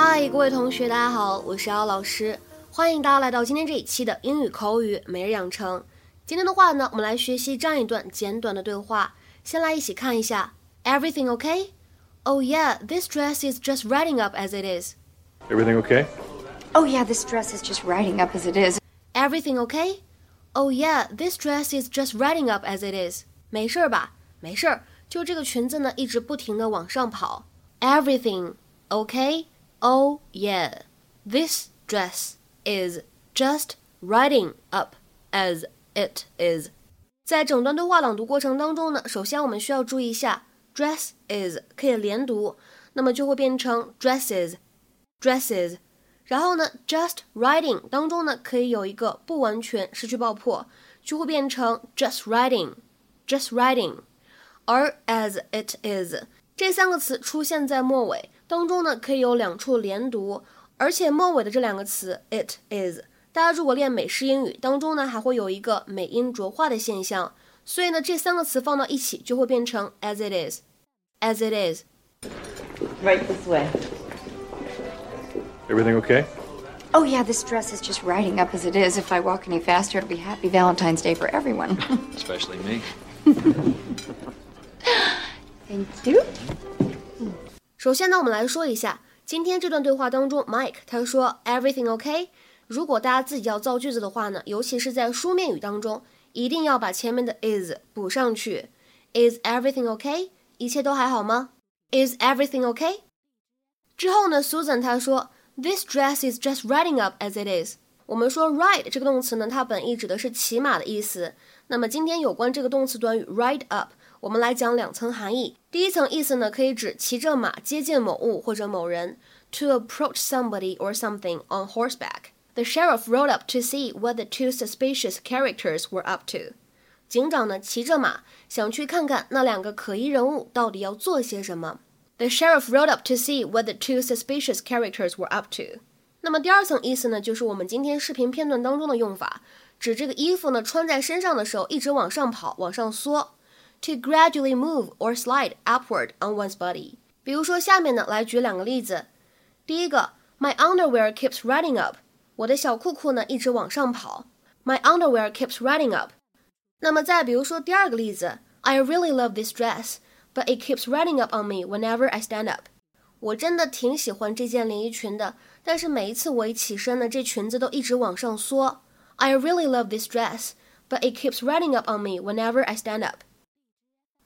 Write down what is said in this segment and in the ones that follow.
嗨，各位同学，大家好，我是姚老师，欢迎大家来到今天这一期的英语口语每日养成。今天的话呢，我们来学习这样一段简短的对话。先来一起看一下，Everything okay? Oh yeah, this dress is just riding up as it is. Everything okay? Oh yeah, this dress is just riding up as it is. Everything okay? Oh yeah, this dress is just riding up as it is. 没事儿吧？没事儿，就这个裙子呢，一直不停的往上跑。Everything okay? Oh yeah, this dress is just riding up as it is. 在整段对话朗读过程当中呢，首先我们需要注意一下，dress is 可以连读，那么就会变成 dresses，dresses。然后呢，just riding 当中呢可以有一个不完全失去爆破，就会变成 just riding，just riding。而 as it is 这三个词出现在末尾当中呢，可以有两处连读，而且末尾的这两个词 it is。大家如果练美式英语当中呢，还会有一个美音浊化的现象，所以呢，这三个词放到一起就会变成 as it is，as it is。Right this way. Everything okay? Oh yeah, this dress is just riding up as it is. If I walk any faster, it'll be Happy Valentine's Day for everyone. Especially me. Thank you. 首先呢，我们来说一下今天这段对话当中，Mike 他说 Everything okay？如果大家自己要造句子的话呢，尤其是在书面语当中，一定要把前面的 is 补上去。Is everything okay？一切都还好吗？Is everything okay？之后呢，Susan 她说 This dress is just riding up as it is。我们说 ride 这个动词呢，它本意指的是骑马的意思。那么今天有关这个动词短语 ride up，我们来讲两层含义。第一层意思呢，可以指骑着马接近某物或者某人，to approach somebody or something on horseback。The sheriff rode up to see what the two suspicious characters were up to. 警长呢骑着马，想去看看那两个可疑人物到底要做些什么。The sheriff rode up to see what the two suspicious characters were up to. 那么第二层意思呢，就是我们今天视频片段当中的用法，指这个衣服呢穿在身上的时候一直往上跑，往上缩。To gradually move or slide upward on one's body. 比如说下面呢，来举两个例子。第一个，My underwear keeps riding up. 我的小裤裤呢一直往上跑，My underwear keeps riding up。那么再比如说第二个例子，I really love this dress, but it keeps riding up on me whenever I stand up。我真的挺喜欢这件连衣裙的，但是每一次我一起身呢，这裙子都一直往上缩。I really love this dress, but it keeps riding up on me whenever I stand up。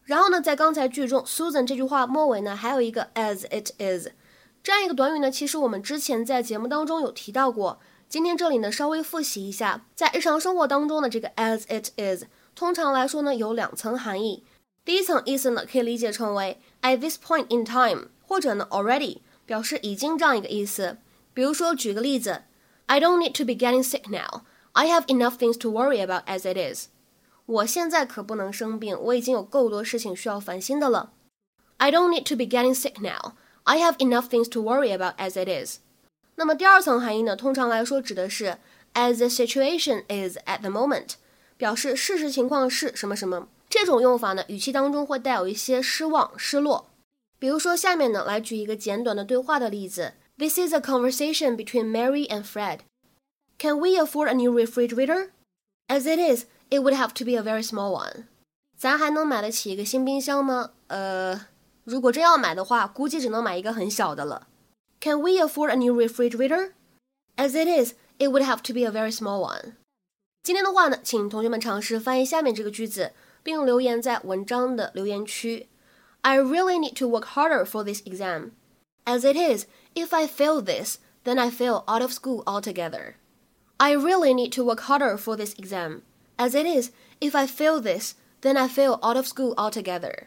然后呢，在刚才句中，Susan 这句话末尾呢还有一个 as it is，这样一个短语呢，其实我们之前在节目当中有提到过。今天这里呢，稍微复习一下，在日常生活当中的这个 as it is，通常来说呢，有两层含义。第一层意思呢，可以理解成为 at this point in time，或者呢 already，表示已经这样一个意思。比如说，举个例子，I don't need to be getting sick now. I have enough things to worry about as it is. 我现在可不能生病，我已经有够多事情需要烦心的了。I don't need to be getting sick now. I have enough things to worry about as it is. 那么第二层含义呢，通常来说指的是 as the situation is at the moment，表示事实情况是什么什么。这种用法呢，语气当中会带有一些失望、失落。比如说下面呢，来举一个简短的对话的例子。This is a conversation between Mary and Fred. Can we afford a new refrigerator? As it is, it would have to be a very small one. 咱还能买得起一个新冰箱吗？呃，如果真要买的话，估计只能买一个很小的了。Can we afford a new refrigerator? As it is, it would have to be a very small one. 今天的话呢，请同学们尝试翻译下面这个句子，并留言在文章的留言区。I really need to work harder for this exam. As it is, if I fail this, then I fail out of school altogether. I really need to work harder for this exam. As it is, if I fail this, then I fail out of school altogether.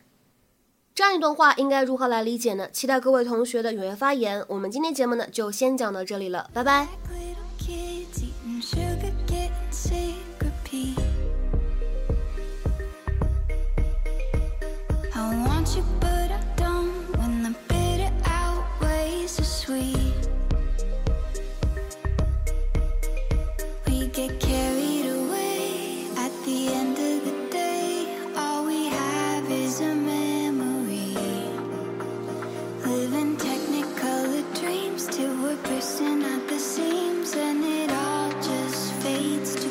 这样一段话应该如何来理解呢？期待各位同学的踊跃发言。我们今天节目呢就先讲到这里了，拜拜。leads to